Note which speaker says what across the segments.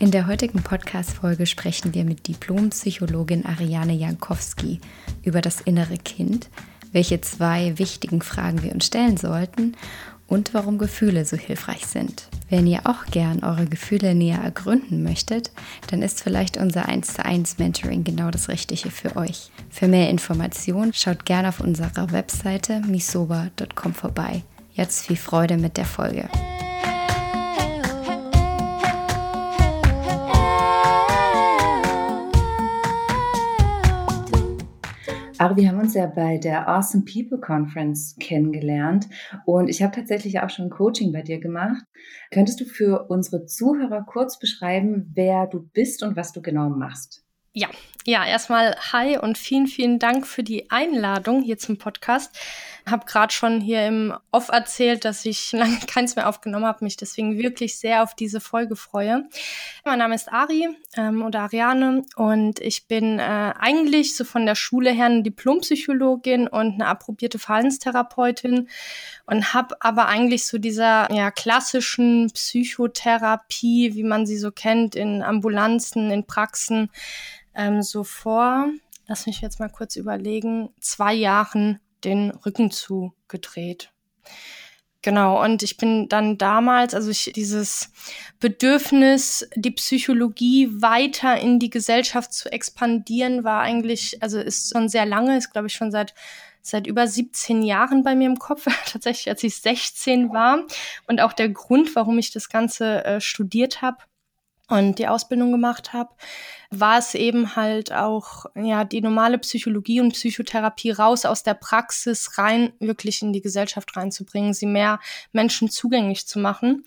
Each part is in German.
Speaker 1: In der heutigen Podcast-Folge sprechen wir mit Diplompsychologin Ariane Jankowski über das innere Kind, welche zwei wichtigen Fragen wir uns stellen sollten und warum Gefühle so hilfreich sind. Wenn ihr auch gern eure Gefühle näher ergründen möchtet, dann ist vielleicht unser 1 zu 1 Mentoring genau das Richtige für euch. Für mehr Informationen schaut gerne auf unserer Webseite misoba.com vorbei. Jetzt viel Freude mit der Folge.
Speaker 2: Aber wir haben uns ja bei der Awesome People Conference kennengelernt und ich habe tatsächlich auch schon Coaching bei dir gemacht. Könntest du für unsere Zuhörer kurz beschreiben, wer du bist und was du genau machst?
Speaker 3: Ja, ja, erstmal hi und vielen, vielen Dank für die Einladung hier zum Podcast. Hab gerade schon hier im Off erzählt, dass ich lange keins mehr aufgenommen habe, mich deswegen wirklich sehr auf diese Folge freue. Mein Name ist Ari ähm, oder Ariane und ich bin äh, eigentlich so von der Schule her eine Diplompsychologin und eine approbierte Verhaltenstherapeutin und habe aber eigentlich so dieser ja, klassischen Psychotherapie, wie man sie so kennt, in Ambulanzen, in Praxen, ähm, so vor, lass mich jetzt mal kurz überlegen, zwei Jahren den Rücken zugedreht. Genau, und ich bin dann damals, also ich, dieses Bedürfnis, die Psychologie weiter in die Gesellschaft zu expandieren, war eigentlich, also ist schon sehr lange, ist glaube ich schon seit seit über 17 Jahren bei mir im Kopf, tatsächlich als ich 16 war und auch der Grund, warum ich das Ganze äh, studiert habe und die Ausbildung gemacht habe, war es eben halt auch ja die normale Psychologie und Psychotherapie raus aus der Praxis rein wirklich in die Gesellschaft reinzubringen, sie mehr Menschen zugänglich zu machen.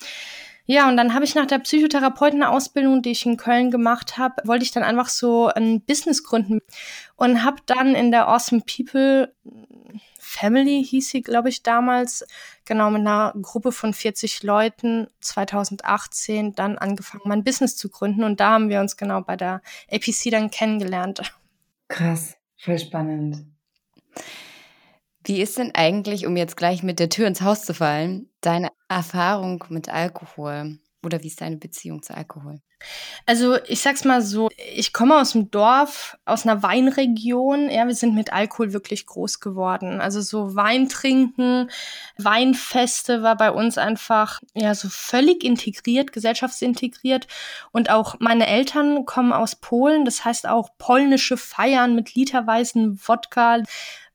Speaker 3: Ja, und dann habe ich nach der Psychotherapeutenausbildung, die ich in Köln gemacht habe, wollte ich dann einfach so ein Business gründen und habe dann in der Awesome People Family hieß sie, glaube ich, damals, genau mit einer Gruppe von 40 Leuten 2018 dann angefangen, mein Business zu gründen. Und da haben wir uns genau bei der APC dann kennengelernt.
Speaker 2: Krass, voll spannend.
Speaker 1: Wie ist denn eigentlich, um jetzt gleich mit der Tür ins Haus zu fallen, deine Erfahrung mit Alkohol? Oder wie ist deine Beziehung zu Alkohol?
Speaker 3: Also ich sag's mal so, ich komme aus dem Dorf, aus einer Weinregion. Ja, wir sind mit Alkohol wirklich groß geworden. Also so Wein trinken, Weinfeste war bei uns einfach ja so völlig integriert, gesellschaftsintegriert. Und auch meine Eltern kommen aus Polen, das heißt auch polnische Feiern mit literweisen Wodka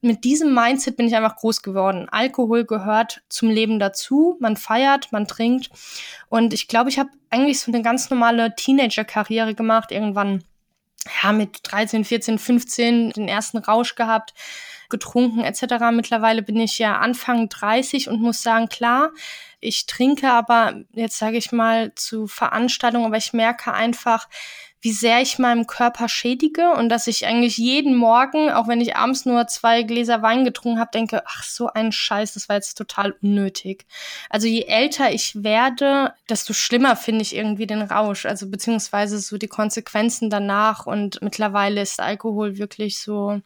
Speaker 3: mit diesem Mindset bin ich einfach groß geworden. Alkohol gehört zum Leben dazu. Man feiert, man trinkt. Und ich glaube, ich habe eigentlich so eine ganz normale Teenager-Karriere gemacht. Irgendwann, ja, mit 13, 14, 15 den ersten Rausch gehabt, getrunken etc. Mittlerweile bin ich ja Anfang 30 und muss sagen, klar, ich trinke aber jetzt sage ich mal zu Veranstaltungen, aber ich merke einfach, wie sehr ich meinem Körper schädige und dass ich eigentlich jeden Morgen, auch wenn ich abends nur zwei Gläser Wein getrunken habe, denke, ach so ein Scheiß, das war jetzt total unnötig. Also je älter ich werde, desto schlimmer finde ich irgendwie den Rausch, also beziehungsweise so die Konsequenzen danach und mittlerweile ist Alkohol wirklich so,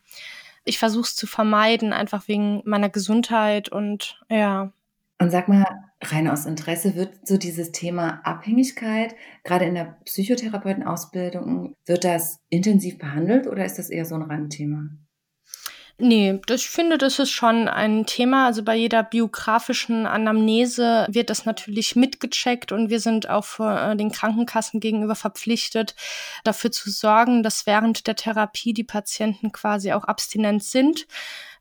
Speaker 3: ich versuche es zu vermeiden, einfach wegen meiner Gesundheit und ja.
Speaker 2: Und sag mal, rein aus Interesse, wird so dieses Thema Abhängigkeit, gerade in der Psychotherapeutenausbildung, wird das intensiv behandelt oder ist das eher so ein Randthema?
Speaker 3: Nee, ich finde, das ist schon ein Thema. Also bei jeder biografischen Anamnese wird das natürlich mitgecheckt und wir sind auch vor äh, den Krankenkassen gegenüber verpflichtet, dafür zu sorgen, dass während der Therapie die Patienten quasi auch abstinent sind.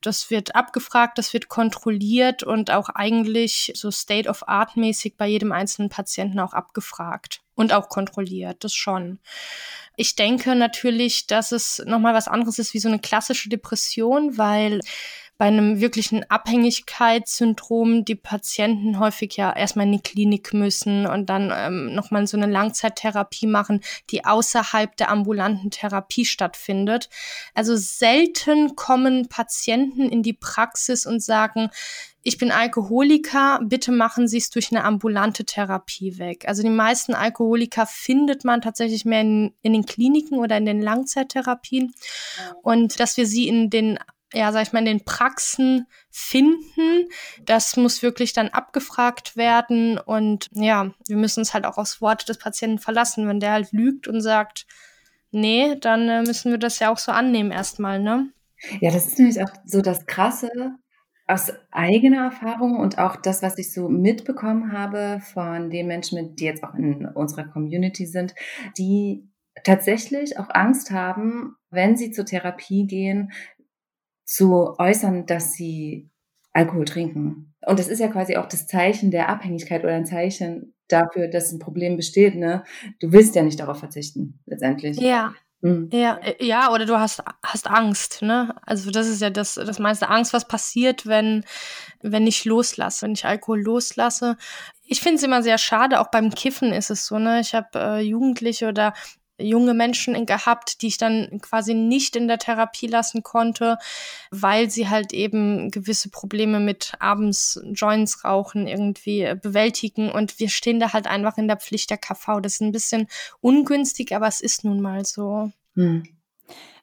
Speaker 3: Das wird abgefragt, das wird kontrolliert und auch eigentlich so State of Art mäßig bei jedem einzelnen Patienten auch abgefragt und auch kontrolliert, das schon. Ich denke natürlich, dass es nochmal was anderes ist wie so eine klassische Depression, weil bei einem wirklichen Abhängigkeitssyndrom die Patienten häufig ja erstmal in die Klinik müssen und dann ähm, nochmal so eine Langzeittherapie machen, die außerhalb der ambulanten Therapie stattfindet. Also selten kommen Patienten in die Praxis und sagen, ich bin Alkoholiker, bitte machen Sie es durch eine ambulante Therapie weg. Also die meisten Alkoholiker findet man tatsächlich mehr in, in den Kliniken oder in den Langzeittherapien. Und dass wir sie in den ja, sag ich mal, in den Praxen finden. Das muss wirklich dann abgefragt werden. Und ja, wir müssen uns halt auch aufs Wort des Patienten verlassen. Wenn der halt lügt und sagt, nee, dann äh, müssen wir das ja auch so annehmen erstmal, ne?
Speaker 2: Ja, das ist nämlich auch so das Krasse aus eigener Erfahrung und auch das, was ich so mitbekommen habe von den Menschen, die jetzt auch in unserer Community sind, die tatsächlich auch Angst haben, wenn sie zur Therapie gehen, zu äußern, dass sie Alkohol trinken. Und das ist ja quasi auch das Zeichen der Abhängigkeit oder ein Zeichen dafür, dass ein Problem besteht. Ne? Du willst ja nicht darauf verzichten, letztendlich.
Speaker 3: Ja. Mhm. Ja, äh, ja, oder du hast, hast Angst, ne? Also das ist ja das, das meiste Angst, was passiert, wenn, wenn ich loslasse, wenn ich Alkohol loslasse. Ich finde es immer sehr schade, auch beim Kiffen ist es so, ne? Ich habe äh, Jugendliche oder junge Menschen gehabt, die ich dann quasi nicht in der Therapie lassen konnte, weil sie halt eben gewisse Probleme mit abends Joints rauchen irgendwie äh, bewältigen und wir stehen da halt einfach in der Pflicht der KV. Das ist ein bisschen ungünstig, aber es ist nun mal so. Hm.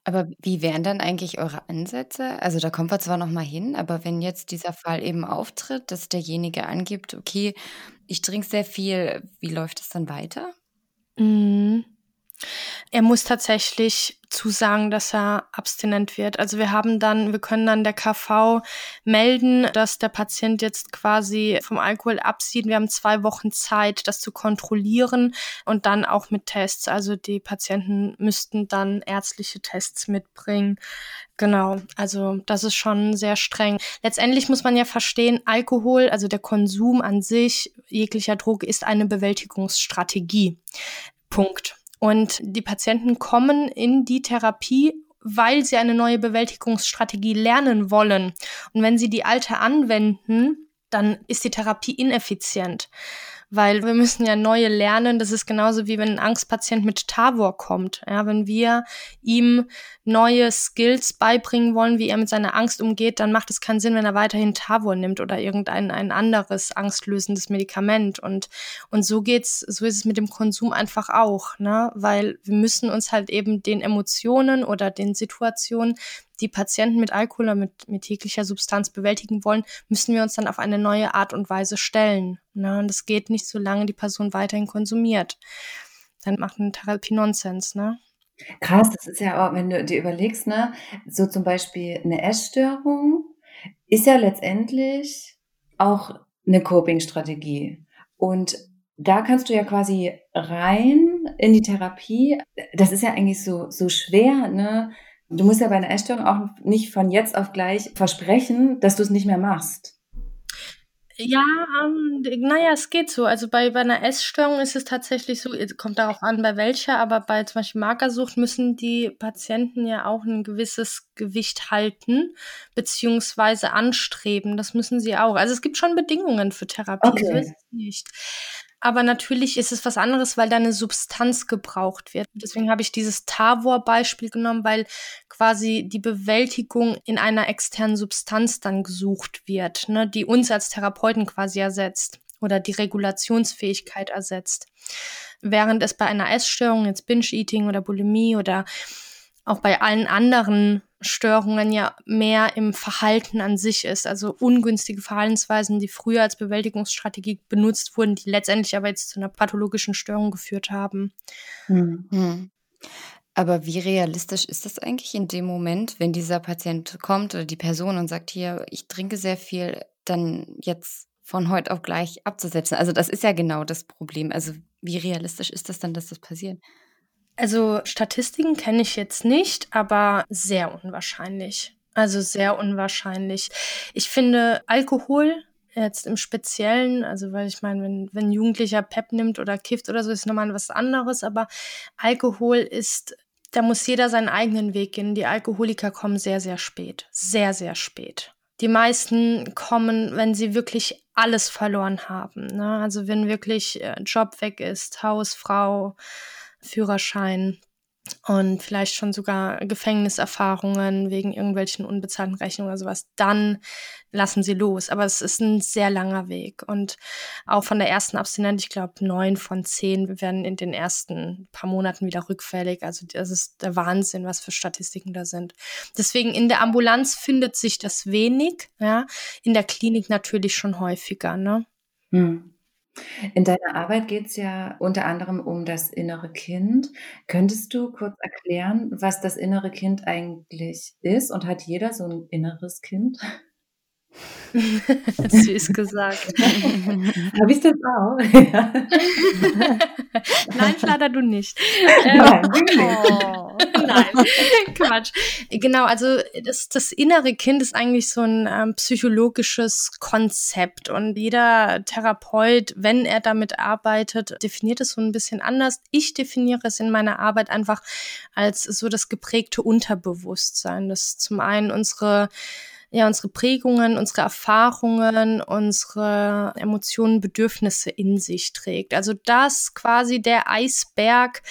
Speaker 1: Aber wie wären dann eigentlich eure Ansätze? Also da kommen wir zwar noch mal hin, aber wenn jetzt dieser Fall eben auftritt, dass derjenige angibt, okay, ich trinke sehr viel, wie läuft es dann weiter?
Speaker 3: Mhm. Er muss tatsächlich zusagen, dass er abstinent wird. Also wir haben dann, wir können dann der KV melden, dass der Patient jetzt quasi vom Alkohol absieht. Wir haben zwei Wochen Zeit, das zu kontrollieren und dann auch mit Tests. Also die Patienten müssten dann ärztliche Tests mitbringen. Genau, also das ist schon sehr streng. Letztendlich muss man ja verstehen, Alkohol, also der Konsum an sich, jeglicher Druck, ist eine Bewältigungsstrategie. Punkt. Und die Patienten kommen in die Therapie, weil sie eine neue Bewältigungsstrategie lernen wollen. Und wenn sie die alte anwenden, dann ist die Therapie ineffizient weil wir müssen ja neue lernen. Das ist genauso wie wenn ein Angstpatient mit Tavor kommt. Ja, wenn wir ihm neue Skills beibringen wollen, wie er mit seiner Angst umgeht, dann macht es keinen Sinn, wenn er weiterhin Tavor nimmt oder irgendein ein anderes angstlösendes Medikament. Und, und so geht's, so ist es mit dem Konsum einfach auch, ne? Weil wir müssen uns halt eben den Emotionen oder den Situationen, die Patienten mit Alkohol oder mit, mit jeglicher Substanz bewältigen wollen, müssen wir uns dann auf eine neue Art und Weise stellen. Ne? Und das geht nicht, solange die Person weiterhin konsumiert. Dann macht eine Therapie Nonsens, ne?
Speaker 2: Krass, das ist ja auch, wenn du dir überlegst, ne, so zum Beispiel eine Essstörung ist ja letztendlich auch eine Coping-Strategie. Und da kannst du ja quasi rein in die Therapie. Das ist ja eigentlich so, so schwer, ne? Du musst ja bei einer Essstörung auch nicht von jetzt auf gleich versprechen, dass du es nicht mehr machst.
Speaker 3: Ja, ähm, naja, es geht so. Also bei, bei einer Essstörung ist es tatsächlich so, kommt darauf an, bei welcher, aber bei zum Beispiel Magersucht müssen die Patienten ja auch ein gewisses Gewicht halten, beziehungsweise anstreben. Das müssen sie auch. Also es gibt schon Bedingungen für Therapie, okay. so ist es nicht. Aber natürlich ist es was anderes, weil da eine Substanz gebraucht wird. Deswegen habe ich dieses Tavor-Beispiel genommen, weil quasi die Bewältigung in einer externen Substanz dann gesucht wird, ne, die uns als Therapeuten quasi ersetzt oder die Regulationsfähigkeit ersetzt. Während es bei einer Essstörung, jetzt Binge-Eating oder Bulimie oder auch bei allen anderen Störungen ja mehr im Verhalten an sich ist, also ungünstige Verhaltensweisen, die früher als Bewältigungsstrategie benutzt wurden, die letztendlich aber jetzt zu einer pathologischen Störung geführt haben.
Speaker 1: Mhm. Aber wie realistisch ist das eigentlich in dem Moment, wenn dieser Patient kommt oder die Person und sagt, hier, ich trinke sehr viel, dann jetzt von heute auf gleich abzusetzen? Also das ist ja genau das Problem. Also wie realistisch ist das dann, dass das passiert?
Speaker 3: Also Statistiken kenne ich jetzt nicht, aber sehr unwahrscheinlich. Also sehr unwahrscheinlich. Ich finde Alkohol jetzt im Speziellen, also weil ich meine, wenn, wenn Jugendlicher Pep nimmt oder kifft oder so, ist nochmal was anderes, aber Alkohol ist, da muss jeder seinen eigenen Weg gehen. Die Alkoholiker kommen sehr, sehr spät. Sehr, sehr spät. Die meisten kommen, wenn sie wirklich alles verloren haben. Ne? Also wenn wirklich äh, Job weg ist, Haus, Frau, Führerschein, und vielleicht schon sogar Gefängniserfahrungen wegen irgendwelchen unbezahlten Rechnungen oder sowas, dann lassen sie los. Aber es ist ein sehr langer Weg. Und auch von der ersten Abstinenz, ich glaube, neun von zehn werden in den ersten paar Monaten wieder rückfällig. Also das ist der Wahnsinn, was für Statistiken da sind. Deswegen in der Ambulanz findet sich das wenig, ja, in der Klinik natürlich schon häufiger, ne?
Speaker 2: Hm. In deiner Arbeit geht es ja unter anderem um das innere Kind. Könntest du kurz erklären, was das innere Kind eigentlich ist? Und hat jeder so ein inneres Kind?
Speaker 3: Süß gesagt.
Speaker 2: Habe ich das auch?
Speaker 3: Nein, flatter du nicht. Nein, oh, nein, Quatsch. Genau, also das, das innere Kind ist eigentlich so ein ähm, psychologisches Konzept und jeder Therapeut, wenn er damit arbeitet, definiert es so ein bisschen anders. Ich definiere es in meiner Arbeit einfach als so das geprägte Unterbewusstsein. Das zum einen unsere ja unsere Prägungen, unsere Erfahrungen, unsere Emotionen, Bedürfnisse in sich trägt. Also das quasi der Eisberg,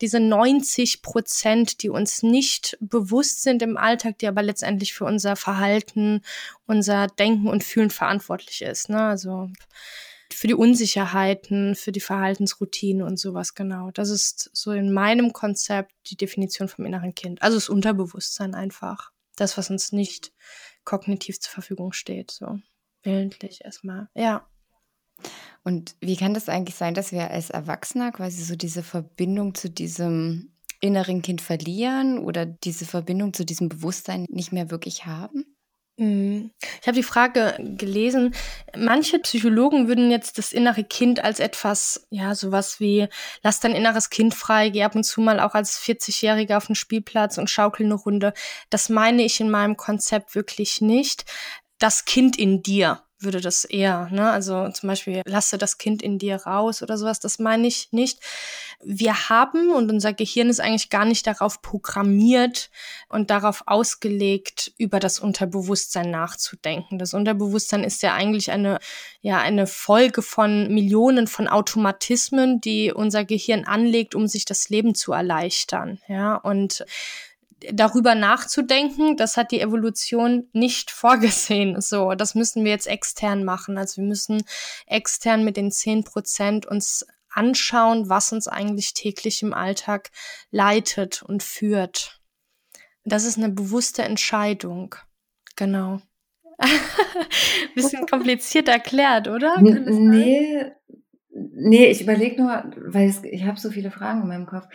Speaker 3: diese 90 Prozent, die uns nicht bewusst sind im Alltag, die aber letztendlich für unser Verhalten, unser Denken und Fühlen verantwortlich ist. Ne? Also für die Unsicherheiten, für die Verhaltensroutinen und sowas genau. Das ist so in meinem Konzept die Definition vom inneren Kind. Also das Unterbewusstsein einfach. Das, was uns nicht kognitiv zur Verfügung steht, so willentlich erstmal. Ja.
Speaker 1: Und wie kann das eigentlich sein, dass wir als Erwachsener quasi so diese Verbindung zu diesem inneren Kind verlieren oder diese Verbindung zu diesem Bewusstsein nicht mehr wirklich haben?
Speaker 3: Mhm. Ich habe die Frage gelesen. Manche Psychologen würden jetzt das innere Kind als etwas, ja, sowas wie, lass dein inneres Kind frei, geh ab und zu mal auch als 40-Jähriger auf den Spielplatz und schaukel eine Runde. Das meine ich in meinem Konzept wirklich nicht. Das Kind in dir würde das eher, ne? Also zum Beispiel, lasse das Kind in dir raus oder sowas, das meine ich nicht. Wir haben und unser Gehirn ist eigentlich gar nicht darauf programmiert und darauf ausgelegt, über das Unterbewusstsein nachzudenken. Das Unterbewusstsein ist ja eigentlich eine, ja, eine Folge von Millionen von Automatismen, die unser Gehirn anlegt, um sich das Leben zu erleichtern, ja, und darüber nachzudenken, das hat die Evolution nicht vorgesehen. So, das müssen wir jetzt extern machen. Also wir müssen extern mit den zehn Prozent uns anschauen, was uns eigentlich täglich im Alltag leitet und führt. Das ist eine bewusste Entscheidung. Genau. Bisschen kompliziert erklärt, oder?
Speaker 2: Nee, nee, ich überlege nur, weil ich habe so viele Fragen in meinem Kopf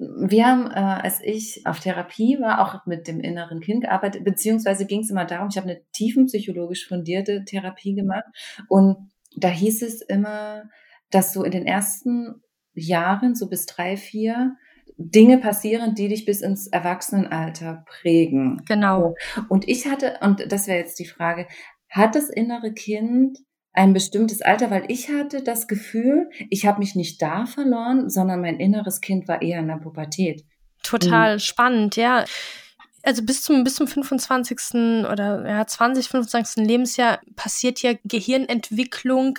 Speaker 2: wir haben, äh, als ich auf Therapie war, auch mit dem inneren Kind gearbeitet, beziehungsweise ging es immer darum, ich habe eine tiefenpsychologisch fundierte Therapie gemacht und da hieß es immer, dass so in den ersten Jahren, so bis drei, vier, Dinge passieren, die dich bis ins Erwachsenenalter prägen.
Speaker 3: Genau.
Speaker 2: Und ich hatte, und das wäre jetzt die Frage, hat das innere Kind ein bestimmtes Alter, weil ich hatte das Gefühl, ich habe mich nicht da verloren, sondern mein inneres Kind war eher in der Pubertät.
Speaker 3: Total mhm. spannend, ja. Also bis zum, bis zum 25. oder ja, 20, 25. Lebensjahr passiert ja Gehirnentwicklung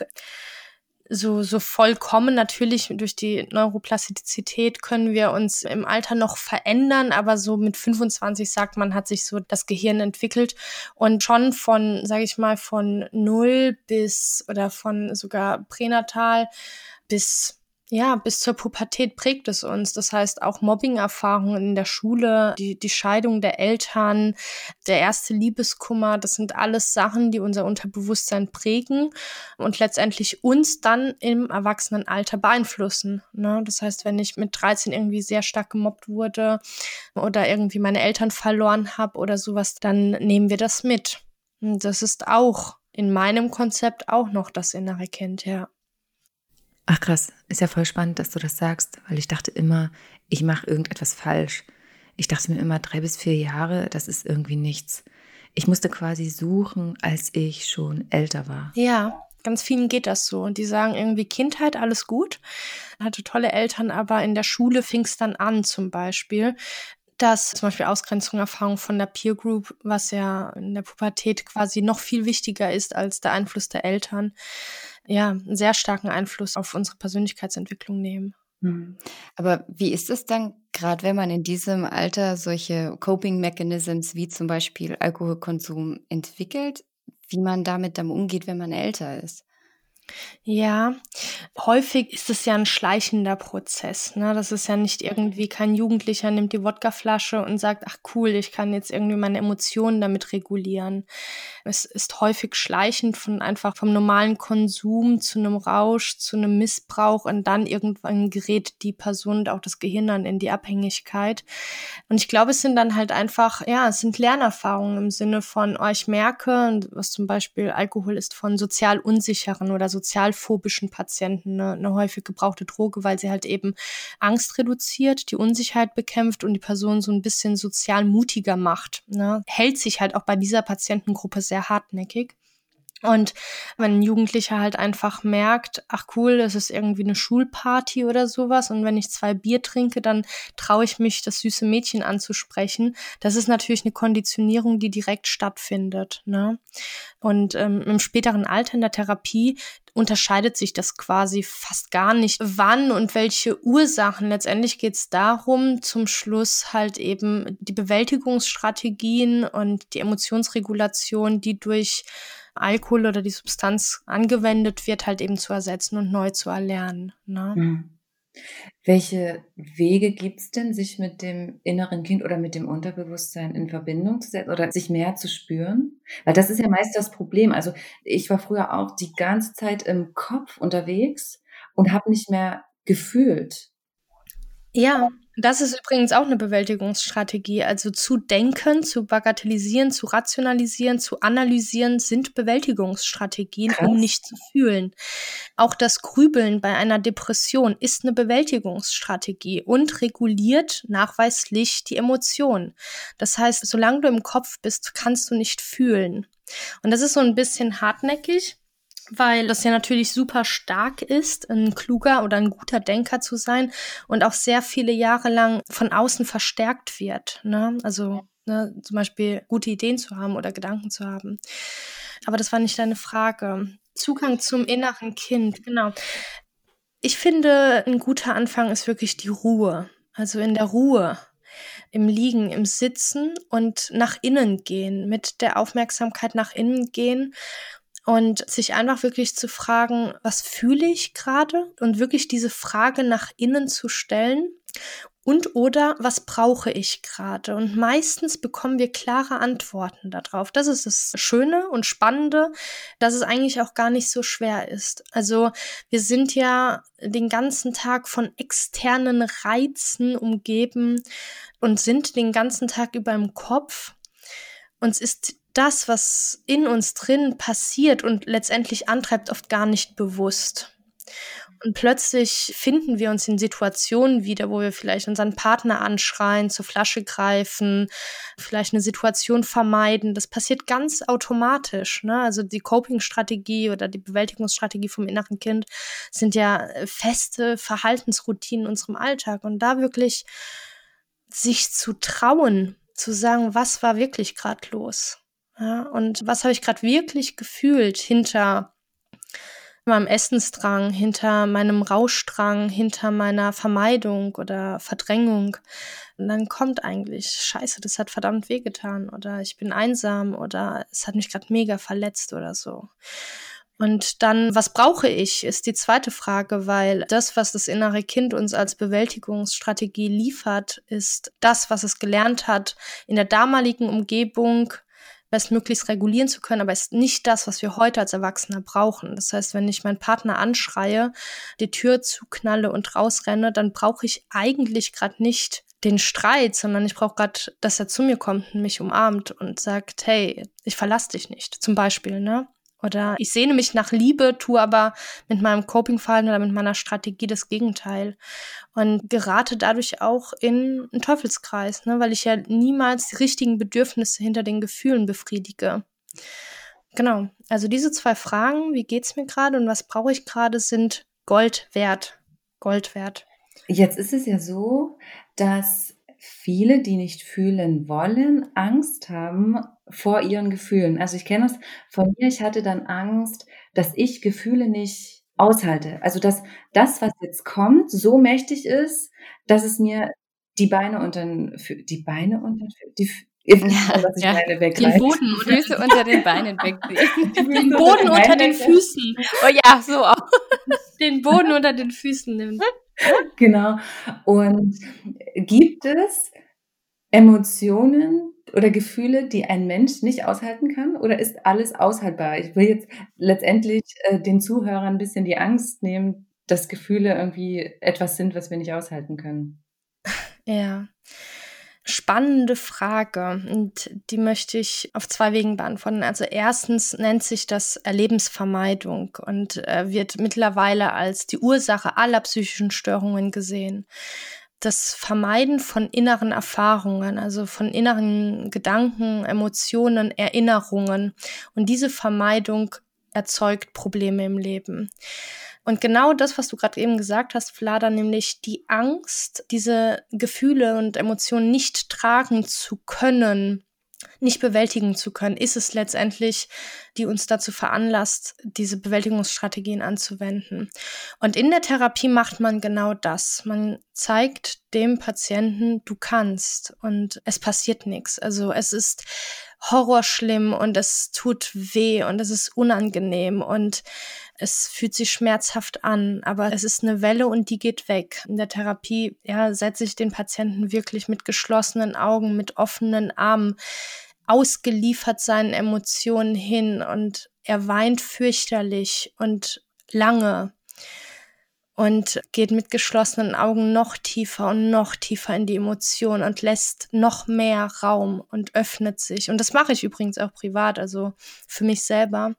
Speaker 3: so, so vollkommen. Natürlich durch die Neuroplastizität können wir uns im Alter noch verändern, aber so mit 25 sagt man, hat sich so das Gehirn entwickelt und schon von, sage ich mal, von null bis oder von sogar pränatal bis ja, bis zur Pubertät prägt es uns. Das heißt, auch Mobbing-Erfahrungen in der Schule, die, die Scheidung der Eltern, der erste Liebeskummer, das sind alles Sachen, die unser Unterbewusstsein prägen und letztendlich uns dann im Erwachsenenalter beeinflussen. Ne? Das heißt, wenn ich mit 13 irgendwie sehr stark gemobbt wurde oder irgendwie meine Eltern verloren habe oder sowas, dann nehmen wir das mit. Und das ist auch in meinem Konzept auch noch das innere Kind, ja.
Speaker 2: Ach krass, ist ja voll spannend, dass du das sagst, weil ich dachte immer, ich mache irgendetwas falsch. Ich dachte mir immer, drei bis vier Jahre, das ist irgendwie nichts. Ich musste quasi suchen, als ich schon älter war.
Speaker 3: Ja, ganz vielen geht das so. Und die sagen irgendwie Kindheit, alles gut. Hatte tolle Eltern, aber in der Schule fing es dann an zum Beispiel, dass zum Beispiel Ausgrenzung, Erfahrung von der Peer Group, was ja in der Pubertät quasi noch viel wichtiger ist als der Einfluss der Eltern, ja, einen sehr starken Einfluss auf unsere Persönlichkeitsentwicklung nehmen.
Speaker 1: Mhm. Aber wie ist es dann, gerade wenn man in diesem Alter solche Coping Mechanisms wie zum Beispiel Alkoholkonsum entwickelt, wie man damit dann umgeht, wenn man älter ist?
Speaker 3: Ja, häufig ist es ja ein schleichender Prozess. Ne? Das ist ja nicht irgendwie kein Jugendlicher nimmt die Wodkaflasche und sagt, ach cool, ich kann jetzt irgendwie meine Emotionen damit regulieren. Es ist häufig schleichend von einfach vom normalen Konsum zu einem Rausch, zu einem Missbrauch und dann irgendwann gerät die Person und auch das Gehirn dann in die Abhängigkeit. Und ich glaube, es sind dann halt einfach, ja, es sind Lernerfahrungen im Sinne von, oh, ich merke, was zum Beispiel Alkohol ist von sozial unsicheren oder sozialphobischen Patienten eine, eine häufig gebrauchte Droge, weil sie halt eben Angst reduziert, die Unsicherheit bekämpft und die Person so ein bisschen sozial mutiger macht. Ne? Hält sich halt auch bei dieser Patientengruppe sehr hartnäckig. Und wenn ein Jugendlicher halt einfach merkt, ach cool, das ist irgendwie eine Schulparty oder sowas und wenn ich zwei Bier trinke, dann traue ich mich, das süße Mädchen anzusprechen. Das ist natürlich eine Konditionierung, die direkt stattfindet. Ne? Und ähm, im späteren Alter in der Therapie unterscheidet sich das quasi fast gar nicht, wann und welche Ursachen. Letztendlich geht es darum, zum Schluss halt eben die Bewältigungsstrategien und die Emotionsregulation, die durch Alkohol oder die Substanz angewendet wird, halt eben zu ersetzen und neu zu erlernen. Ne?
Speaker 2: Mhm. Welche Wege gibt's denn, sich mit dem inneren Kind oder mit dem Unterbewusstsein in Verbindung zu setzen oder sich mehr zu spüren? Weil das ist ja meist das Problem. Also ich war früher auch die ganze Zeit im Kopf unterwegs und habe nicht mehr gefühlt.
Speaker 3: Ja, das ist übrigens auch eine Bewältigungsstrategie. Also zu denken, zu bagatellisieren, zu rationalisieren, zu analysieren sind Bewältigungsstrategien, Krass. um nicht zu fühlen. Auch das Grübeln bei einer Depression ist eine Bewältigungsstrategie und reguliert nachweislich die Emotionen. Das heißt, solange du im Kopf bist, kannst du nicht fühlen. Und das ist so ein bisschen hartnäckig weil das ja natürlich super stark ist, ein kluger oder ein guter Denker zu sein und auch sehr viele Jahre lang von außen verstärkt wird. Ne? Also ne, zum Beispiel gute Ideen zu haben oder Gedanken zu haben. Aber das war nicht deine Frage. Zugang zum inneren Kind, genau. Ich finde, ein guter Anfang ist wirklich die Ruhe. Also in der Ruhe im Liegen, im Sitzen und nach innen gehen, mit der Aufmerksamkeit nach innen gehen und sich einfach wirklich zu fragen, was fühle ich gerade und wirklich diese Frage nach innen zu stellen und oder was brauche ich gerade? Und meistens bekommen wir klare Antworten darauf. Das ist das Schöne und Spannende, dass es eigentlich auch gar nicht so schwer ist. Also wir sind ja den ganzen Tag von externen Reizen umgeben und sind den ganzen Tag über im Kopf. Uns ist das, was in uns drin passiert und letztendlich antreibt, oft gar nicht bewusst. Und plötzlich finden wir uns in Situationen wieder, wo wir vielleicht unseren Partner anschreien, zur Flasche greifen, vielleicht eine Situation vermeiden. Das passiert ganz automatisch. Ne? Also die Coping-Strategie oder die Bewältigungsstrategie vom inneren Kind sind ja feste Verhaltensroutinen in unserem Alltag. Und da wirklich sich zu trauen, zu sagen, was war wirklich gerade los? Ja, und was habe ich gerade wirklich gefühlt hinter meinem Essensdrang, hinter meinem Rauschdrang, hinter meiner Vermeidung oder Verdrängung. Und dann kommt eigentlich, scheiße, das hat verdammt wehgetan oder ich bin einsam oder es hat mich gerade mega verletzt oder so. Und dann, was brauche ich, ist die zweite Frage, weil das, was das innere Kind uns als Bewältigungsstrategie liefert, ist das, was es gelernt hat in der damaligen Umgebung, bestmöglichst regulieren zu können, aber ist nicht das, was wir heute als Erwachsene brauchen. Das heißt, wenn ich meinen Partner anschreie, die Tür zuknalle und rausrenne, dann brauche ich eigentlich gerade nicht den Streit, sondern ich brauche gerade, dass er zu mir kommt und mich umarmt und sagt, hey, ich verlasse dich nicht, zum Beispiel, ne? Oder ich sehne mich nach Liebe, tue aber mit meinem Coping-Verhalten oder mit meiner Strategie das Gegenteil. Und gerate dadurch auch in einen Teufelskreis, ne? weil ich ja niemals die richtigen Bedürfnisse hinter den Gefühlen befriedige. Genau, also diese zwei Fragen, wie geht's mir gerade und was brauche ich gerade, sind Gold wert. Gold wert.
Speaker 2: Jetzt ist es ja so, dass viele, die nicht fühlen wollen, Angst haben vor ihren Gefühlen. Also ich kenne das von mir, ich hatte dann Angst, dass ich Gefühle nicht aushalte. Also dass das, was jetzt kommt, so mächtig ist, dass es mir die Beine unter den, die Beine unter die,
Speaker 1: ja, ja. Den Boden Füße unter den Beinen wegziehen. Den Boden unter den Füßen. Oh ja, so auch. Den Boden unter den Füßen nimmt.
Speaker 2: Genau. Und gibt es Emotionen oder Gefühle, die ein Mensch nicht aushalten kann? Oder ist alles aushaltbar? Ich will jetzt letztendlich äh, den Zuhörern ein bisschen die Angst nehmen, dass Gefühle irgendwie etwas sind, was wir nicht aushalten können.
Speaker 3: Ja spannende Frage und die möchte ich auf zwei Wegen beantworten. Also erstens nennt sich das Erlebensvermeidung und äh, wird mittlerweile als die Ursache aller psychischen Störungen gesehen. Das Vermeiden von inneren Erfahrungen, also von inneren Gedanken, Emotionen, Erinnerungen. Und diese Vermeidung erzeugt Probleme im Leben. Und genau das, was du gerade eben gesagt hast, Vlada, nämlich die Angst, diese Gefühle und Emotionen nicht tragen zu können, nicht bewältigen zu können, ist es letztendlich, die uns dazu veranlasst, diese Bewältigungsstrategien anzuwenden. Und in der Therapie macht man genau das. Man zeigt dem Patienten, du kannst und es passiert nichts. Also es ist horrorschlimm und es tut weh und es ist unangenehm und es fühlt sich schmerzhaft an, aber es ist eine Welle und die geht weg. In der Therapie, ja, setze ich den Patienten wirklich mit geschlossenen Augen, mit offenen Armen ausgeliefert seinen Emotionen hin und er weint fürchterlich und lange und geht mit geschlossenen Augen noch tiefer und noch tiefer in die Emotion und lässt noch mehr Raum und öffnet sich. Und das mache ich übrigens auch privat, also für mich selber.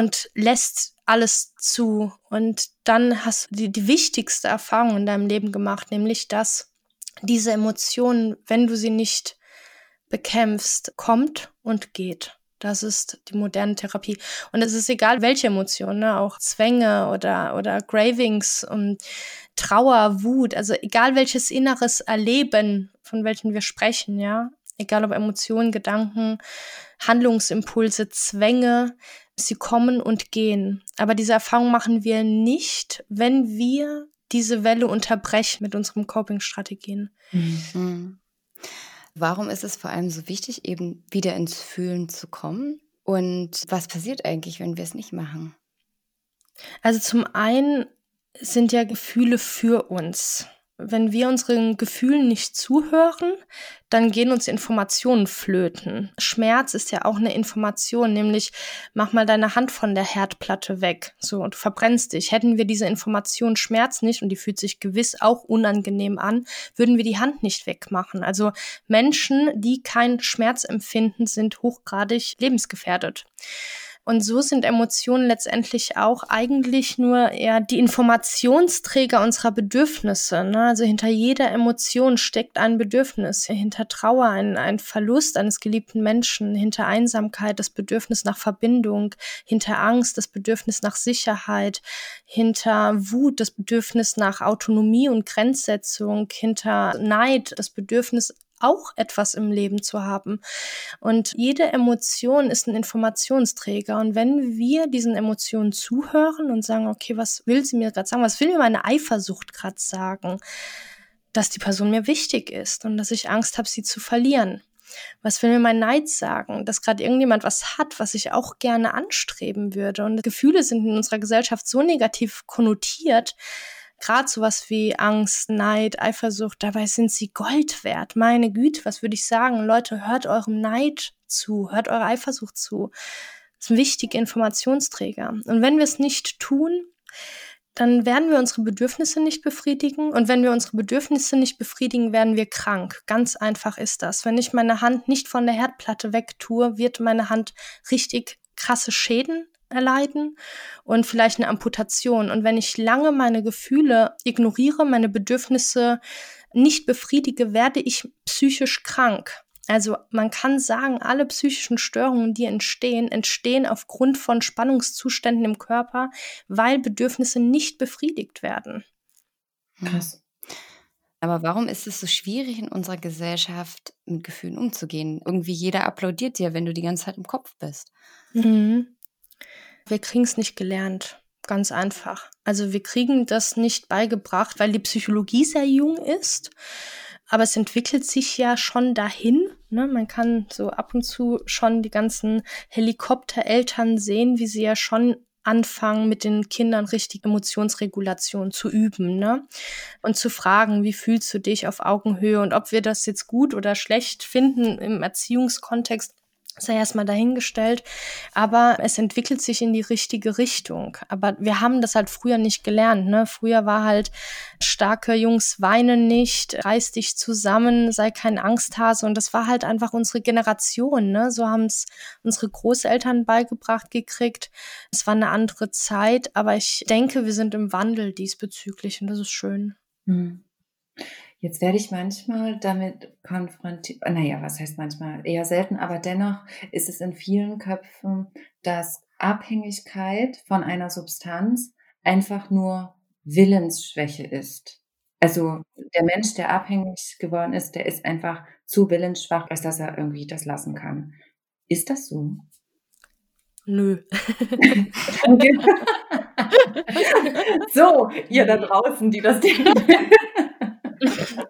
Speaker 3: Und lässt alles zu. Und dann hast du die, die wichtigste Erfahrung in deinem Leben gemacht, nämlich dass diese Emotionen, wenn du sie nicht bekämpfst, kommt und geht. Das ist die moderne Therapie. Und es ist egal, welche Emotionen, ne? auch Zwänge oder, oder Gravings und Trauer, Wut, also egal welches inneres Erleben, von welchen wir sprechen, ja. Egal ob Emotionen, Gedanken, Handlungsimpulse, Zwänge, sie kommen und gehen. Aber diese Erfahrung machen wir nicht, wenn wir diese Welle unterbrechen mit unseren Coping-Strategien.
Speaker 1: Mhm. Warum ist es vor allem so wichtig, eben wieder ins Fühlen zu kommen? Und was passiert eigentlich, wenn wir es nicht machen?
Speaker 3: Also zum einen sind ja Gefühle für uns wenn wir unseren Gefühlen nicht zuhören, dann gehen uns Informationen flöten. Schmerz ist ja auch eine Information, nämlich mach mal deine Hand von der Herdplatte weg, so und verbrennst dich. Hätten wir diese Information Schmerz nicht und die fühlt sich gewiss auch unangenehm an, würden wir die Hand nicht wegmachen. Also Menschen, die keinen Schmerz empfinden, sind hochgradig lebensgefährdet. Und so sind Emotionen letztendlich auch eigentlich nur eher die Informationsträger unserer Bedürfnisse. Ne? Also hinter jeder Emotion steckt ein Bedürfnis. Hinter Trauer ein, ein Verlust eines geliebten Menschen, hinter Einsamkeit das Bedürfnis nach Verbindung, hinter Angst das Bedürfnis nach Sicherheit, hinter Wut das Bedürfnis nach Autonomie und Grenzsetzung, hinter Neid das Bedürfnis auch etwas im Leben zu haben. Und jede Emotion ist ein Informationsträger. Und wenn wir diesen Emotionen zuhören und sagen, okay, was will sie mir gerade sagen? Was will mir meine Eifersucht gerade sagen? Dass die Person mir wichtig ist und dass ich Angst habe, sie zu verlieren. Was will mir mein Neid sagen? Dass gerade irgendjemand was hat, was ich auch gerne anstreben würde. Und Gefühle sind in unserer Gesellschaft so negativ konnotiert, gerade sowas wie Angst, Neid, Eifersucht, dabei sind sie Gold wert. Meine Güte, was würde ich sagen? Leute, hört eurem Neid zu, hört eurer Eifersucht zu. Das sind wichtige Informationsträger. Und wenn wir es nicht tun, dann werden wir unsere Bedürfnisse nicht befriedigen. Und wenn wir unsere Bedürfnisse nicht befriedigen, werden wir krank. Ganz einfach ist das. Wenn ich meine Hand nicht von der Herdplatte wegtue, wird meine Hand richtig krasse Schäden erleiden und vielleicht eine Amputation. Und wenn ich lange meine Gefühle ignoriere, meine Bedürfnisse nicht befriedige, werde ich psychisch krank. Also man kann sagen, alle psychischen Störungen, die entstehen, entstehen aufgrund von Spannungszuständen im Körper, weil Bedürfnisse nicht befriedigt werden.
Speaker 1: Krass. Aber warum ist es so schwierig in unserer Gesellschaft mit Gefühlen umzugehen? Irgendwie jeder applaudiert dir, wenn du die ganze Zeit im Kopf bist.
Speaker 3: Mhm. Wir kriegen es nicht gelernt. Ganz einfach. Also wir kriegen das nicht beigebracht, weil die Psychologie sehr jung ist. Aber es entwickelt sich ja schon dahin. Ne? Man kann so ab und zu schon die ganzen Helikoptereltern sehen, wie sie ja schon anfangen, mit den Kindern richtig Emotionsregulation zu üben, ne? Und zu fragen, wie fühlst du dich auf Augenhöhe und ob wir das jetzt gut oder schlecht finden im Erziehungskontext, sei erstmal dahingestellt, aber es entwickelt sich in die richtige Richtung. Aber wir haben das halt früher nicht gelernt. Ne? Früher war halt starke Jungs weinen nicht, reiß dich zusammen, sei kein Angsthase und das war halt einfach unsere Generation. Ne? So haben es unsere Großeltern beigebracht gekriegt. Es war eine andere Zeit, aber ich denke, wir sind im Wandel diesbezüglich und das ist schön.
Speaker 2: Hm. Jetzt werde ich manchmal damit konfrontiert, naja, was heißt manchmal? Eher selten, aber dennoch ist es in vielen Köpfen, dass Abhängigkeit von einer Substanz einfach nur Willensschwäche ist. Also der Mensch, der abhängig geworden ist, der ist einfach zu willensschwach, als dass er irgendwie das lassen kann. Ist das so?
Speaker 3: Nö.
Speaker 2: so, ihr da draußen, die das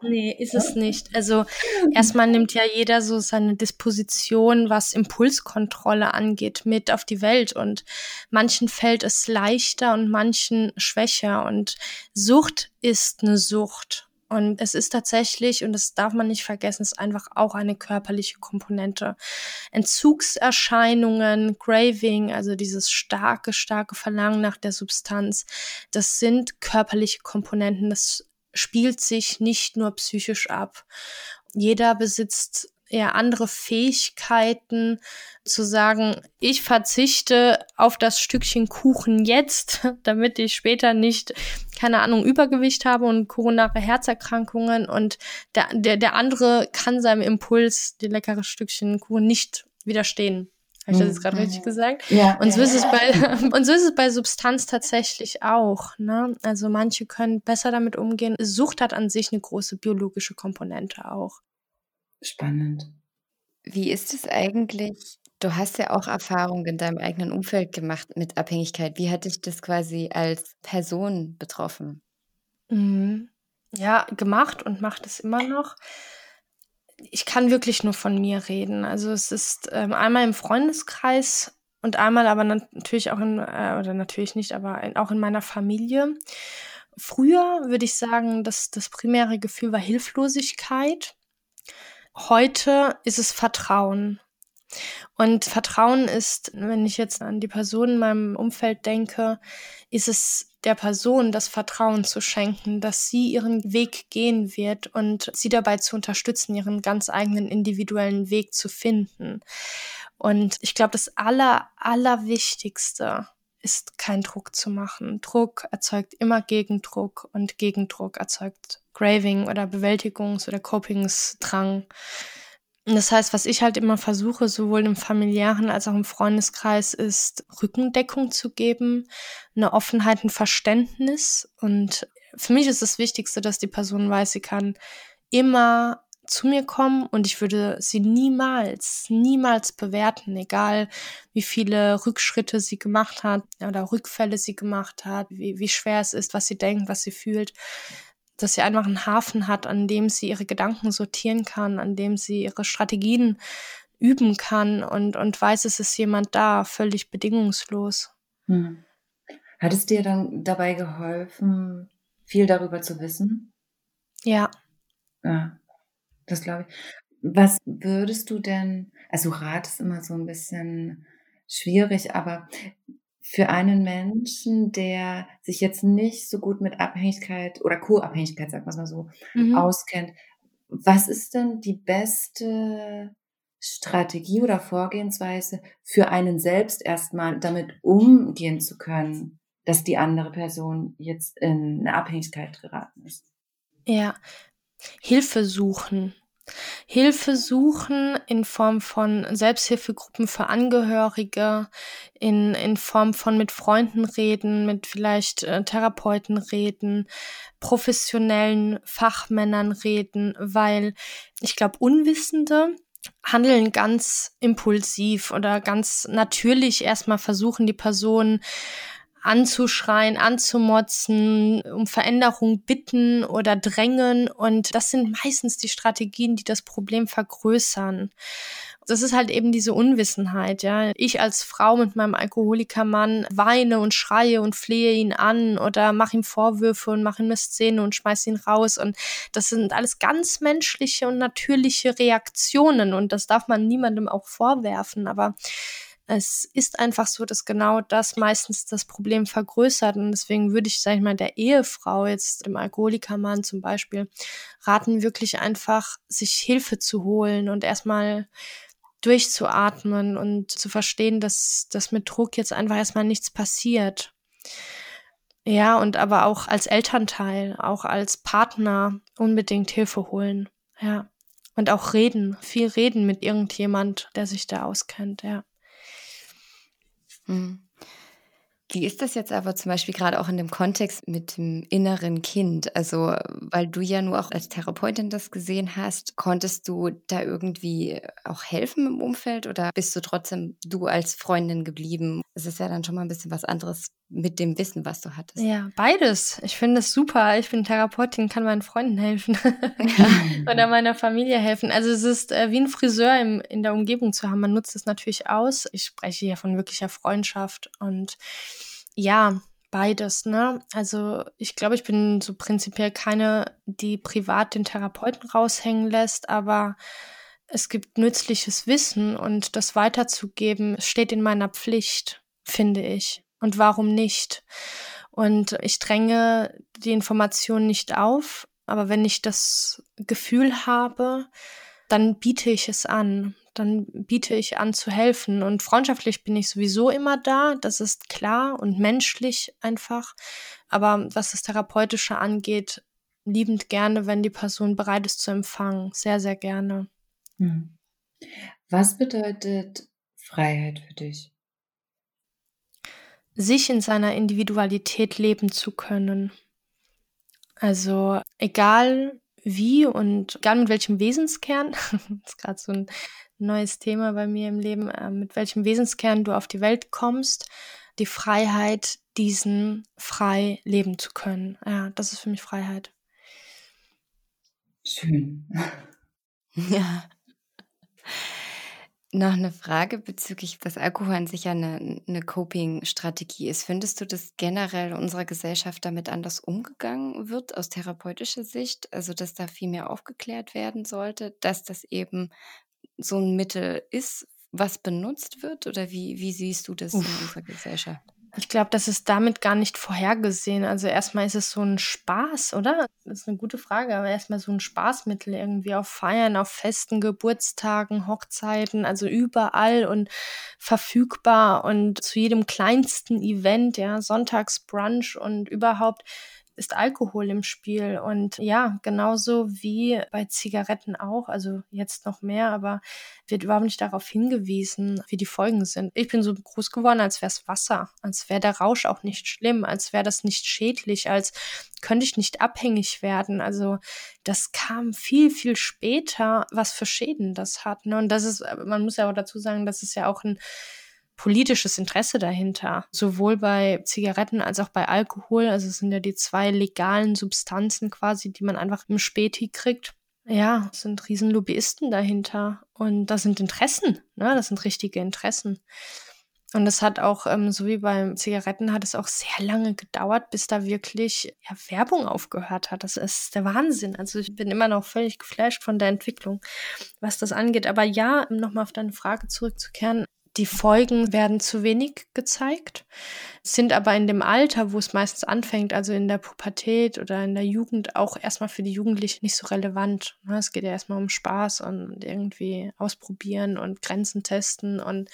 Speaker 3: Nee, ist es nicht. Also erstmal nimmt ja jeder so seine Disposition, was Impulskontrolle angeht, mit auf die Welt. Und manchen fällt es leichter und manchen schwächer. Und Sucht ist eine Sucht. Und es ist tatsächlich, und das darf man nicht vergessen, ist einfach auch eine körperliche Komponente. Entzugserscheinungen, Graving, also dieses starke, starke Verlangen nach der Substanz, das sind körperliche Komponenten. Das spielt sich nicht nur psychisch ab. Jeder besitzt eher andere Fähigkeiten zu sagen, ich verzichte auf das Stückchen Kuchen jetzt, damit ich später nicht, keine Ahnung, Übergewicht habe und koronare Herzerkrankungen und der, der, der andere kann seinem Impuls, die leckere Stückchen Kuchen nicht widerstehen. Habe ich das jetzt gerade mhm. richtig gesagt? Ja. Und so ist es bei und so ist es bei Substanz tatsächlich auch. Ne? Also manche können besser damit umgehen. Sucht hat an sich eine große biologische Komponente auch.
Speaker 2: Spannend.
Speaker 1: Wie ist es eigentlich? Du hast ja auch Erfahrungen in deinem eigenen Umfeld gemacht mit Abhängigkeit. Wie hat dich das quasi als Person betroffen?
Speaker 3: Mhm. Ja, gemacht und macht es immer noch ich kann wirklich nur von mir reden. Also es ist ähm, einmal im Freundeskreis und einmal aber natürlich auch in, äh, oder natürlich nicht, aber in, auch in meiner Familie. Früher würde ich sagen, dass das primäre Gefühl war Hilflosigkeit. Heute ist es Vertrauen. Und Vertrauen ist, wenn ich jetzt an die Person in meinem Umfeld denke, ist es der Person das Vertrauen zu schenken, dass sie ihren Weg gehen wird und sie dabei zu unterstützen, ihren ganz eigenen individuellen Weg zu finden. Und ich glaube, das Aller, Allerwichtigste ist, keinen Druck zu machen. Druck erzeugt immer Gegendruck und Gegendruck erzeugt Graving oder Bewältigungs- oder Copingsdrang. Das heißt, was ich halt immer versuche, sowohl im familiären als auch im Freundeskreis, ist Rückendeckung zu geben, eine Offenheit, ein Verständnis. Und für mich ist das Wichtigste, dass die Person weiß, sie kann immer zu mir kommen und ich würde sie niemals, niemals bewerten, egal wie viele Rückschritte sie gemacht hat oder Rückfälle sie gemacht hat, wie, wie schwer es ist, was sie denkt, was sie fühlt dass sie einfach einen Hafen hat, an dem sie ihre Gedanken sortieren kann, an dem sie ihre Strategien üben kann und, und weiß, es ist jemand da, völlig bedingungslos. Hm.
Speaker 2: Hat es dir dann dabei geholfen, viel darüber zu wissen?
Speaker 3: Ja.
Speaker 2: Ja, das glaube ich. Was würdest du denn, also Rat ist immer so ein bisschen schwierig, aber für einen Menschen, der sich jetzt nicht so gut mit Abhängigkeit oder Co-Abhängigkeit, sagt man mal so, mhm. auskennt, was ist denn die beste Strategie oder Vorgehensweise für einen selbst erstmal damit umgehen zu können, dass die andere Person jetzt in eine Abhängigkeit geraten ist?
Speaker 3: Ja, Hilfe suchen. Hilfe suchen in Form von Selbsthilfegruppen für Angehörige, in, in Form von mit Freunden reden, mit vielleicht äh, Therapeuten reden, professionellen Fachmännern reden, weil ich glaube, Unwissende handeln ganz impulsiv oder ganz natürlich erstmal versuchen, die Person anzuschreien, anzumotzen, um Veränderung bitten oder drängen. Und das sind meistens die Strategien, die das Problem vergrößern. Das ist halt eben diese Unwissenheit, ja. Ich als Frau mit meinem Alkoholikermann weine und schreie und flehe ihn an oder mache ihm Vorwürfe und mache ihm eine Szene und schmeiße ihn raus. Und das sind alles ganz menschliche und natürliche Reaktionen und das darf man niemandem auch vorwerfen. Aber es ist einfach so, dass genau das meistens das Problem vergrößert. Und deswegen würde ich, sag ich mal, der Ehefrau, jetzt dem Alkoholikermann zum Beispiel, raten, wirklich einfach sich Hilfe zu holen und erstmal durchzuatmen und zu verstehen, dass, dass mit Druck jetzt einfach erstmal nichts passiert. Ja, und aber auch als Elternteil, auch als Partner unbedingt Hilfe holen. Ja. Und auch reden, viel reden mit irgendjemand, der sich da auskennt, ja.
Speaker 1: Mhm. Wie ist das jetzt aber zum Beispiel gerade auch in dem Kontext mit dem inneren Kind? Also, weil du ja nur auch als Therapeutin das gesehen hast, konntest du da irgendwie auch helfen im Umfeld oder bist du trotzdem du als Freundin geblieben? Es ist ja dann schon mal ein bisschen was anderes mit dem Wissen, was du hattest.
Speaker 3: Ja, beides. Ich finde es super. Ich bin Therapeutin, kann meinen Freunden helfen oder meiner Familie helfen. Also es ist äh, wie ein Friseur im, in der Umgebung zu haben. Man nutzt es natürlich aus. Ich spreche hier von wirklicher Freundschaft und ja, beides, ne? Also ich glaube, ich bin so prinzipiell keine, die privat den Therapeuten raushängen lässt, aber es gibt nützliches Wissen und das weiterzugeben steht in meiner Pflicht, finde ich. Und warum nicht? Und ich dränge die Information nicht auf, aber wenn ich das Gefühl habe, dann biete ich es an. Dann biete ich an zu helfen. Und freundschaftlich bin ich sowieso immer da, das ist klar und menschlich einfach. Aber was das Therapeutische angeht, liebend gerne, wenn die Person bereit ist zu empfangen. Sehr, sehr gerne. Hm.
Speaker 2: Was bedeutet Freiheit für dich?
Speaker 3: Sich in seiner Individualität leben zu können. Also egal wie und egal mit welchem Wesenskern, das ist gerade so ein neues Thema bei mir im Leben, äh, mit welchem Wesenskern du auf die Welt kommst, die Freiheit, diesen frei leben zu können. Ja, das ist für mich Freiheit.
Speaker 2: Schön.
Speaker 1: Ja. Noch eine Frage bezüglich, dass Alkohol an sich ja eine, eine Coping-Strategie ist. Findest du, dass generell unserer Gesellschaft damit anders umgegangen wird aus therapeutischer Sicht? Also, dass da viel mehr aufgeklärt werden sollte, dass das eben so ein Mittel ist, was benutzt wird? Oder wie, wie siehst du das Uff. in unserer Gesellschaft?
Speaker 3: Ich glaube, das ist damit gar nicht vorhergesehen. Also erstmal ist es so ein Spaß, oder? Das ist eine gute Frage, aber erstmal so ein Spaßmittel irgendwie auf Feiern, auf Festen, Geburtstagen, Hochzeiten, also überall und verfügbar und zu jedem kleinsten Event, ja, Sonntagsbrunch und überhaupt ist Alkohol im Spiel. Und ja, genauso wie bei Zigaretten auch, also jetzt noch mehr, aber wird überhaupt nicht darauf hingewiesen, wie die Folgen sind. Ich bin so groß geworden, als wäre es Wasser, als wäre der Rausch auch nicht schlimm, als wäre das nicht schädlich, als könnte ich nicht abhängig werden. Also das kam viel, viel später, was für Schäden das hat. Ne? Und das ist, man muss ja auch dazu sagen, das ist ja auch ein politisches Interesse dahinter. Sowohl bei Zigaretten als auch bei Alkohol. Also es sind ja die zwei legalen Substanzen quasi, die man einfach im Späti kriegt. Ja, es sind riesen Lobbyisten dahinter. Und das sind Interessen, ne? Das sind richtige Interessen. Und es hat auch, ähm, so wie beim Zigaretten, hat es auch sehr lange gedauert, bis da wirklich ja, Werbung aufgehört hat. Das ist der Wahnsinn. Also ich bin immer noch völlig geflasht von der Entwicklung, was das angeht. Aber ja, um nochmal auf deine Frage zurückzukehren, die Folgen werden zu wenig gezeigt, sind aber in dem Alter, wo es meistens anfängt, also in der Pubertät oder in der Jugend, auch erstmal für die Jugendlichen nicht so relevant. Ne? Es geht ja erstmal um Spaß und irgendwie ausprobieren und Grenzen testen und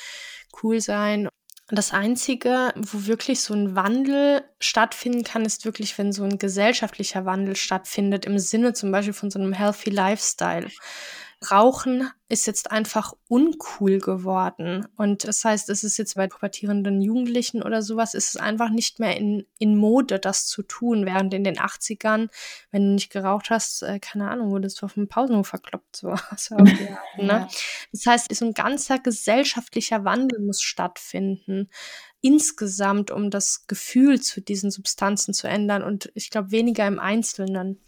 Speaker 3: cool sein. Das Einzige, wo wirklich so ein Wandel stattfinden kann, ist wirklich, wenn so ein gesellschaftlicher Wandel stattfindet, im Sinne zum Beispiel von so einem Healthy Lifestyle Rauchen ist jetzt einfach uncool geworden. Und das heißt, es ist jetzt bei pubertierenden Jugendlichen oder sowas, ist es einfach nicht mehr in, in Mode, das zu tun. Während in den 80ern, wenn du nicht geraucht hast, äh, keine Ahnung, wurdest du auf dem Pausenhof verkloppt. So. so Art, ne? Das heißt, so ein ganzer gesellschaftlicher Wandel muss stattfinden insgesamt, um das Gefühl zu diesen Substanzen zu ändern und ich glaube weniger im Einzelnen.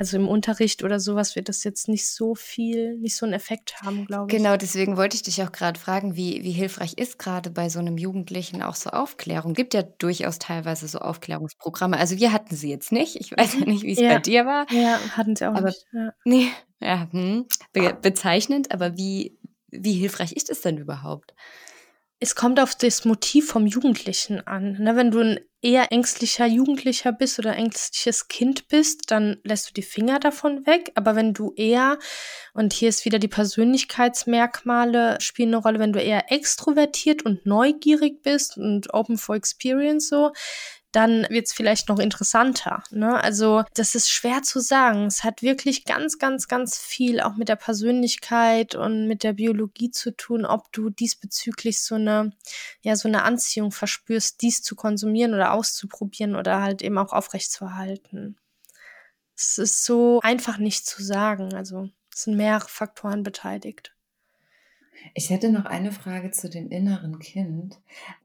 Speaker 3: Also im Unterricht oder sowas wird das jetzt nicht so viel, nicht so einen Effekt haben, glaube
Speaker 1: ich. Genau, deswegen wollte ich dich auch gerade fragen, wie, wie hilfreich ist gerade bei so einem Jugendlichen auch so Aufklärung? Gibt ja durchaus teilweise so Aufklärungsprogramme. Also wir hatten sie jetzt nicht. Ich weiß ja nicht, wie es ja. bei dir war.
Speaker 3: Ja, hatten sie auch
Speaker 1: aber,
Speaker 3: nicht. Ja.
Speaker 1: Nee, ja, hm, be bezeichnend, aber wie, wie hilfreich ist es denn überhaupt?
Speaker 3: Es kommt auf das Motiv vom Jugendlichen an. Ne? Wenn du ein eher ängstlicher Jugendlicher bist oder ängstliches Kind bist, dann lässt du die Finger davon weg. Aber wenn du eher, und hier ist wieder die Persönlichkeitsmerkmale spielen eine Rolle, wenn du eher extrovertiert und neugierig bist und open for experience so, dann wird es vielleicht noch interessanter. Ne? Also das ist schwer zu sagen. Es hat wirklich ganz, ganz, ganz viel auch mit der Persönlichkeit und mit der Biologie zu tun, ob du diesbezüglich so eine, ja, so eine Anziehung verspürst, dies zu konsumieren oder auszuprobieren oder halt eben auch aufrechtzuerhalten. Es ist so einfach nicht zu sagen. Also es sind mehrere Faktoren beteiligt.
Speaker 2: Ich hätte noch eine Frage zu dem inneren Kind.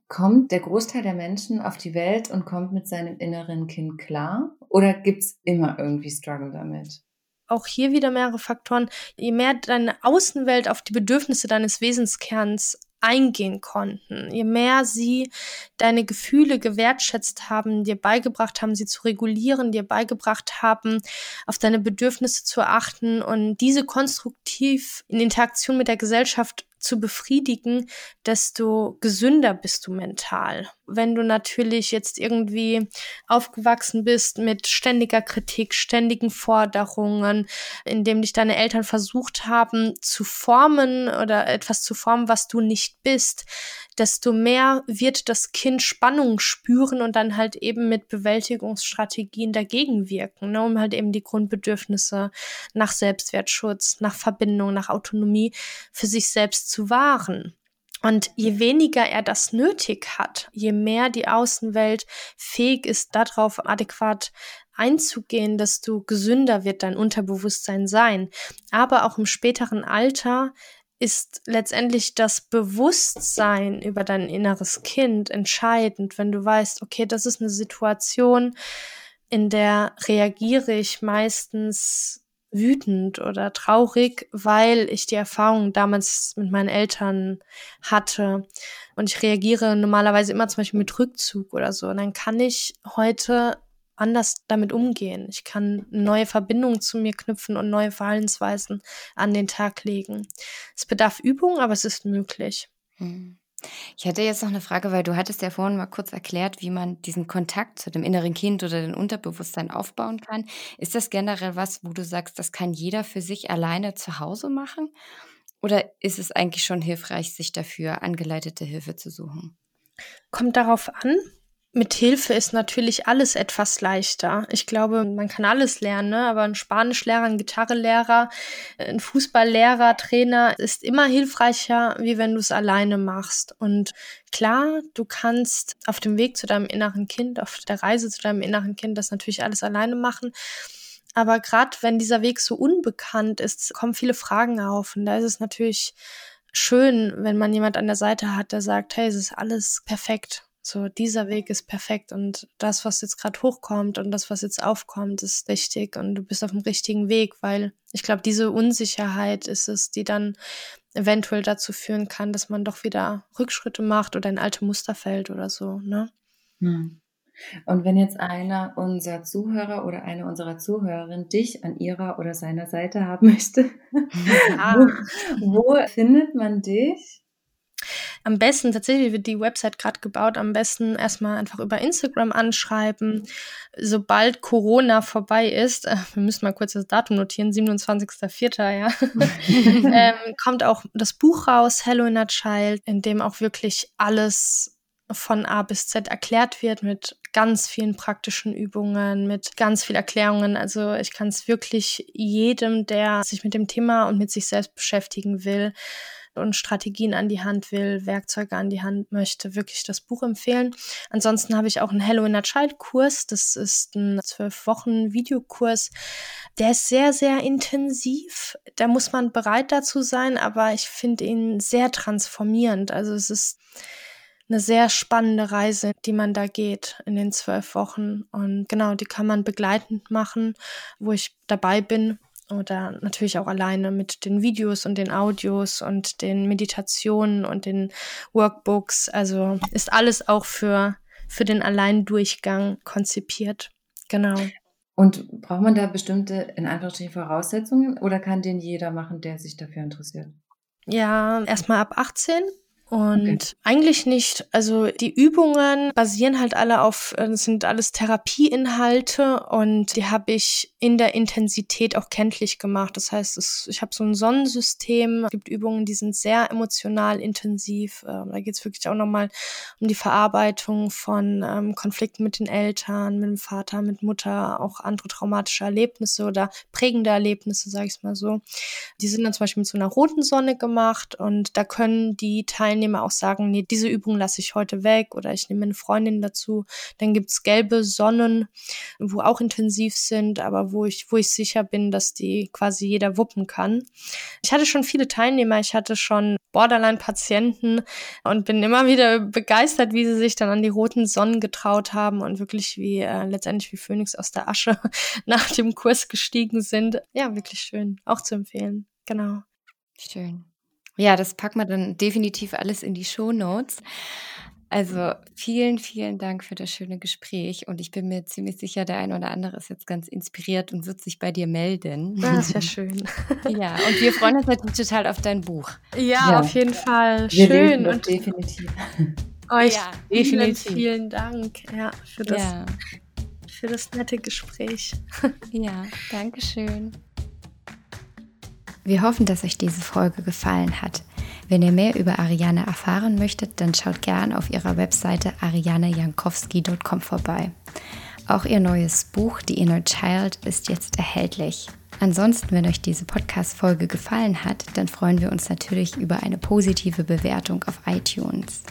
Speaker 2: Kommt der Großteil der Menschen auf die Welt und kommt mit seinem inneren Kind klar? Oder gibt es immer irgendwie Struggle damit?
Speaker 3: Auch hier wieder mehrere Faktoren. Je mehr deine Außenwelt auf die Bedürfnisse deines Wesenskerns eingehen konnten, je mehr sie deine Gefühle gewertschätzt haben, dir beigebracht haben, sie zu regulieren, dir beigebracht haben, auf deine Bedürfnisse zu achten und diese konstruktiv in Interaktion mit der Gesellschaft zu befriedigen, desto gesünder bist du mental. Wenn du natürlich jetzt irgendwie aufgewachsen bist mit ständiger Kritik, ständigen Forderungen, indem dich deine Eltern versucht haben zu formen oder etwas zu formen, was du nicht bist, desto mehr wird das Kind Spannung spüren und dann halt eben mit Bewältigungsstrategien dagegen wirken, ne, um halt eben die Grundbedürfnisse nach Selbstwertschutz, nach Verbindung, nach Autonomie für sich selbst zu wahren. Und je weniger er das nötig hat, je mehr die Außenwelt fähig ist, darauf adäquat einzugehen, desto gesünder wird dein Unterbewusstsein sein. Aber auch im späteren Alter ist letztendlich das Bewusstsein über dein inneres Kind entscheidend, wenn du weißt, okay, das ist eine Situation, in der reagiere ich meistens wütend oder traurig, weil ich die Erfahrung damals mit meinen Eltern hatte. Und ich reagiere normalerweise immer zum Beispiel mit Rückzug oder so. Und dann kann ich heute anders damit umgehen. Ich kann neue Verbindungen zu mir knüpfen und neue Verhaltensweisen an den Tag legen. Es bedarf Übung, aber es ist möglich.
Speaker 1: Hm. Ich hätte jetzt noch eine Frage, weil du hattest ja vorhin mal kurz erklärt, wie man diesen Kontakt zu dem inneren Kind oder dem Unterbewusstsein aufbauen kann. Ist das generell was, wo du sagst, das kann jeder für sich alleine zu Hause machen? Oder ist es eigentlich schon hilfreich, sich dafür angeleitete Hilfe zu suchen?
Speaker 3: Kommt darauf an, mit Hilfe ist natürlich alles etwas leichter. Ich glaube, man kann alles lernen, ne? aber ein Spanischlehrer, ein Gitarrelehrer, ein Fußballlehrer, Trainer ist immer hilfreicher, wie wenn du es alleine machst. Und klar, du kannst auf dem Weg zu deinem inneren Kind, auf der Reise zu deinem inneren Kind das natürlich alles alleine machen. Aber gerade wenn dieser Weg so unbekannt ist, kommen viele Fragen auf. Und da ist es natürlich schön, wenn man jemand an der Seite hat, der sagt, hey, es ist alles perfekt so, dieser Weg ist perfekt und das, was jetzt gerade hochkommt und das, was jetzt aufkommt, ist richtig und du bist auf dem richtigen Weg, weil ich glaube, diese Unsicherheit ist es, die dann eventuell dazu führen kann, dass man doch wieder Rückschritte macht oder ein alte Muster fällt oder so, ne?
Speaker 2: Hm. Und wenn jetzt einer unserer Zuhörer oder eine unserer Zuhörerinnen dich an ihrer oder seiner Seite haben möchte, ja. wo, wo findet man dich?
Speaker 3: Am besten, tatsächlich wird die Website gerade gebaut, am besten erstmal einfach über Instagram anschreiben. Sobald Corona vorbei ist, äh, wir müssen mal kurz das Datum notieren, 27.04., ja, ähm, kommt auch das Buch raus, Hello in a Child, in dem auch wirklich alles von A bis Z erklärt wird mit ganz vielen praktischen Übungen, mit ganz vielen Erklärungen. Also ich kann es wirklich jedem, der sich mit dem Thema und mit sich selbst beschäftigen will, und Strategien an die Hand will, Werkzeuge an die Hand möchte, wirklich das Buch empfehlen. Ansonsten habe ich auch einen Hello Inner Child Kurs. Das ist ein zwölf Wochen Videokurs. Der ist sehr, sehr intensiv. Da muss man bereit dazu sein, aber ich finde ihn sehr transformierend. Also es ist eine sehr spannende Reise, die man da geht in den zwölf Wochen. Und genau, die kann man begleitend machen, wo ich dabei bin oder natürlich auch alleine mit den Videos und den Audios und den Meditationen und den Workbooks. Also ist alles auch für, für den Alleindurchgang konzipiert. Genau.
Speaker 2: Und braucht man da bestimmte, in Anführungsstrichen, Voraussetzungen oder kann den jeder machen, der sich dafür interessiert?
Speaker 3: Ja, erstmal ab 18 und okay. eigentlich nicht. Also die Übungen basieren halt alle auf, äh, sind alles Therapieinhalte und die habe ich in der Intensität auch kenntlich gemacht. Das heißt, es, ich habe so ein Sonnensystem. Es gibt Übungen, die sind sehr emotional intensiv. Ähm, da geht es wirklich auch nochmal um die Verarbeitung von ähm, Konflikten mit den Eltern, mit dem Vater, mit Mutter, auch andere traumatische Erlebnisse oder prägende Erlebnisse, sage ich mal so. Die sind dann zum Beispiel mit so einer roten Sonne gemacht und da können die Teilnehmer Teilnehmer auch sagen, nee, diese Übung lasse ich heute weg oder ich nehme eine Freundin dazu. Dann gibt's gelbe Sonnen, wo auch intensiv sind, aber wo ich, wo ich sicher bin, dass die quasi jeder wuppen kann. Ich hatte schon viele Teilnehmer, ich hatte schon Borderline-Patienten und bin immer wieder begeistert, wie sie sich dann an die roten Sonnen getraut haben und wirklich wie äh, letztendlich wie Phönix aus der Asche nach dem Kurs gestiegen sind. Ja, wirklich schön, auch zu empfehlen. Genau.
Speaker 1: Schön. Ja, das packen wir dann definitiv alles in die Show Notes. Also vielen, vielen Dank für das schöne Gespräch und ich bin mir ziemlich sicher, der ein oder andere ist jetzt ganz inspiriert und wird sich bei dir melden.
Speaker 3: Das ist ja schön.
Speaker 1: Ja, und wir freuen uns natürlich total auf dein Buch.
Speaker 3: Ja, ja. auf jeden Fall. Wir schön
Speaker 2: und definitiv.
Speaker 3: Euch ja, definitiv. Vielen, vielen Dank ja, für, das, ja. für das nette Gespräch.
Speaker 1: Ja, danke schön. Wir hoffen, dass euch diese Folge gefallen hat. Wenn ihr mehr über Ariane erfahren möchtet, dann schaut gern auf ihrer Webseite arianejankowski.com vorbei. Auch ihr neues Buch The Inner Child ist jetzt erhältlich. Ansonsten, wenn euch diese Podcast-Folge gefallen hat, dann freuen wir uns natürlich über eine positive Bewertung auf iTunes.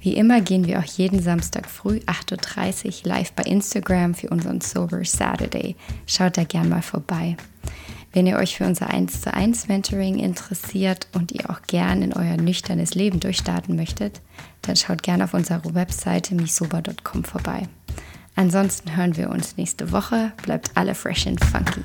Speaker 1: Wie immer gehen wir auch jeden Samstag früh 8.30 Uhr live bei Instagram für unseren Sober Saturday. Schaut da gern mal vorbei. Wenn ihr euch für unser 1 zu 1 Mentoring interessiert und ihr auch gern in euer nüchternes Leben durchstarten möchtet, dann schaut gerne auf unserer Webseite misoba.com vorbei. Ansonsten hören wir uns nächste Woche. Bleibt alle fresh and funky.